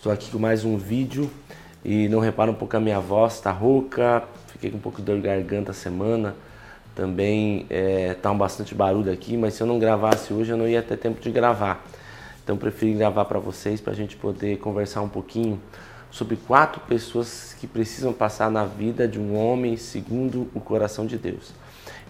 Estou aqui com mais um vídeo e não repara um pouco a minha voz, está rouca, fiquei com um pouco de dor de garganta semana, também é, um bastante barulho aqui, mas se eu não gravasse hoje eu não ia ter tempo de gravar. Então preferi gravar para vocês para a gente poder conversar um pouquinho sobre quatro pessoas que precisam passar na vida de um homem segundo o coração de Deus.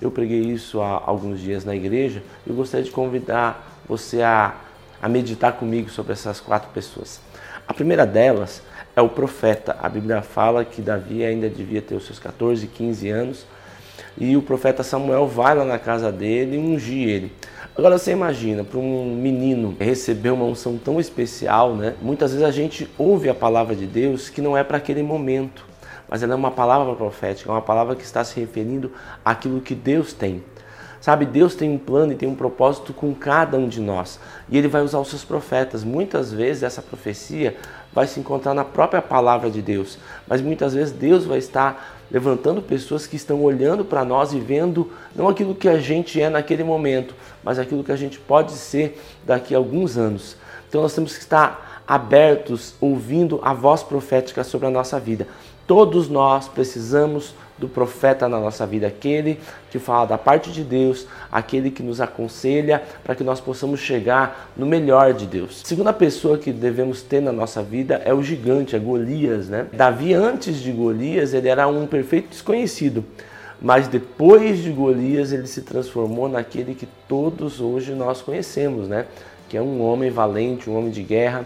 Eu preguei isso há alguns dias na igreja e eu gostaria de convidar você a, a meditar comigo sobre essas quatro pessoas. A primeira delas é o profeta. A Bíblia fala que Davi ainda devia ter os seus 14, 15 anos e o profeta Samuel vai lá na casa dele e ungir ele. Agora você imagina, para um menino receber uma unção tão especial, né? Muitas vezes a gente ouve a palavra de Deus que não é para aquele momento, mas ela é uma palavra profética, é uma palavra que está se referindo àquilo que Deus tem. Sabe, Deus tem um plano e tem um propósito com cada um de nós. E ele vai usar os seus profetas. Muitas vezes essa profecia vai se encontrar na própria palavra de Deus, mas muitas vezes Deus vai estar levantando pessoas que estão olhando para nós e vendo não aquilo que a gente é naquele momento, mas aquilo que a gente pode ser daqui a alguns anos. Então nós temos que estar abertos, ouvindo a voz profética sobre a nossa vida. Todos nós precisamos do profeta na nossa vida, aquele que fala da parte de Deus, aquele que nos aconselha para que nós possamos chegar no melhor de Deus. A segunda pessoa que devemos ter na nossa vida é o gigante, é Golias, né? Davi antes de Golias, ele era um perfeito desconhecido, mas depois de Golias ele se transformou naquele que todos hoje nós conhecemos, né? Que é um homem valente, um homem de guerra.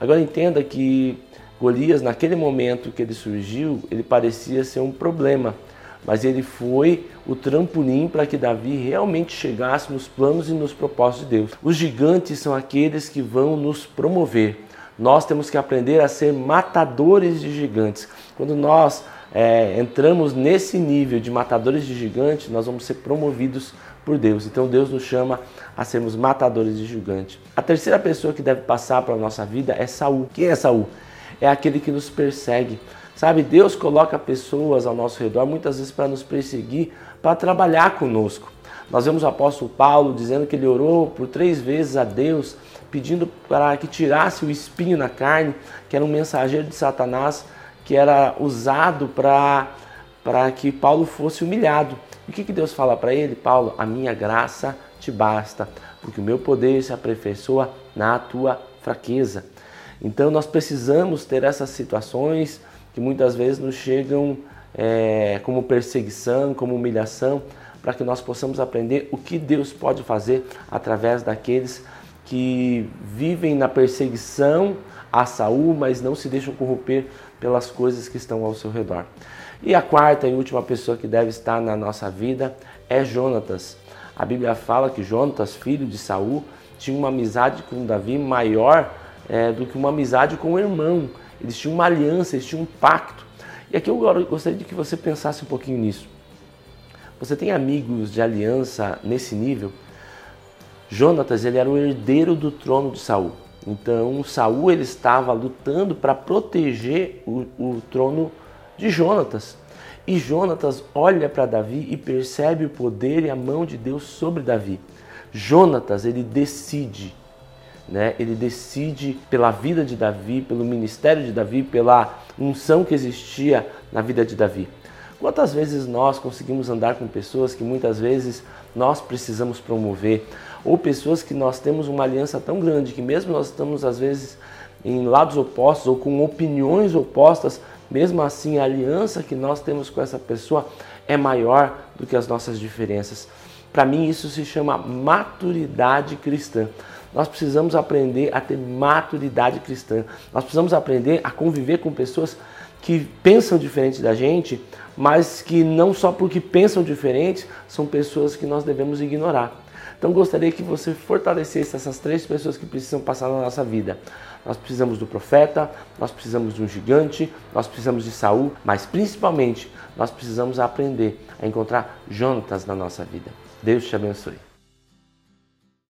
Agora entenda que Golias, naquele momento que ele surgiu, ele parecia ser um problema, mas ele foi o trampolim para que Davi realmente chegasse nos planos e nos propósitos de Deus. Os gigantes são aqueles que vão nos promover. Nós temos que aprender a ser matadores de gigantes. Quando nós é, entramos nesse nível de matadores de gigantes, nós vamos ser promovidos por Deus. Então Deus nos chama a sermos matadores de gigantes. A terceira pessoa que deve passar para a nossa vida é Saul. Quem é Saul? É aquele que nos persegue. Sabe, Deus coloca pessoas ao nosso redor muitas vezes para nos perseguir, para trabalhar conosco. Nós vemos o apóstolo Paulo dizendo que ele orou por três vezes a Deus, pedindo para que tirasse o espinho na carne, que era um mensageiro de Satanás, que era usado para, para que Paulo fosse humilhado. E o que, que Deus fala para ele? Paulo, a minha graça te basta, porque o meu poder se aperfeiçoa na tua fraqueza. Então nós precisamos ter essas situações que muitas vezes nos chegam é, como perseguição, como humilhação, para que nós possamos aprender o que Deus pode fazer através daqueles que vivem na perseguição a Saul, mas não se deixam corromper pelas coisas que estão ao seu redor. E a quarta e última pessoa que deve estar na nossa vida é Jonatas. A Bíblia fala que Jonatas, filho de Saul, tinha uma amizade com Davi maior é, do que uma amizade com o irmão. Eles tinham uma aliança, eles tinham um pacto. E aqui eu gostaria de que você pensasse um pouquinho nisso. Você tem amigos de aliança nesse nível? Jonatas ele era o herdeiro do trono de Saul. Então Saul ele estava lutando para proteger o, o trono de Jonatas. E Jonatas olha para Davi e percebe o poder e a mão de Deus sobre Davi. Jonatas ele decide né? Ele decide pela vida de Davi, pelo ministério de Davi, pela unção que existia na vida de Davi. Quantas vezes nós conseguimos andar com pessoas que muitas vezes nós precisamos promover, ou pessoas que nós temos uma aliança tão grande que mesmo nós estamos às vezes em lados opostos ou com opiniões opostas, mesmo assim a aliança que nós temos com essa pessoa é maior do que as nossas diferenças. Para mim isso se chama maturidade cristã. Nós precisamos aprender a ter maturidade cristã. Nós precisamos aprender a conviver com pessoas que pensam diferente da gente, mas que não só porque pensam diferente, são pessoas que nós devemos ignorar. Então gostaria que você fortalecesse essas três pessoas que precisam passar na nossa vida. Nós precisamos do profeta, nós precisamos de um gigante, nós precisamos de Saul, mas principalmente nós precisamos aprender a encontrar Jonatas na nossa vida. Deus te abençoe.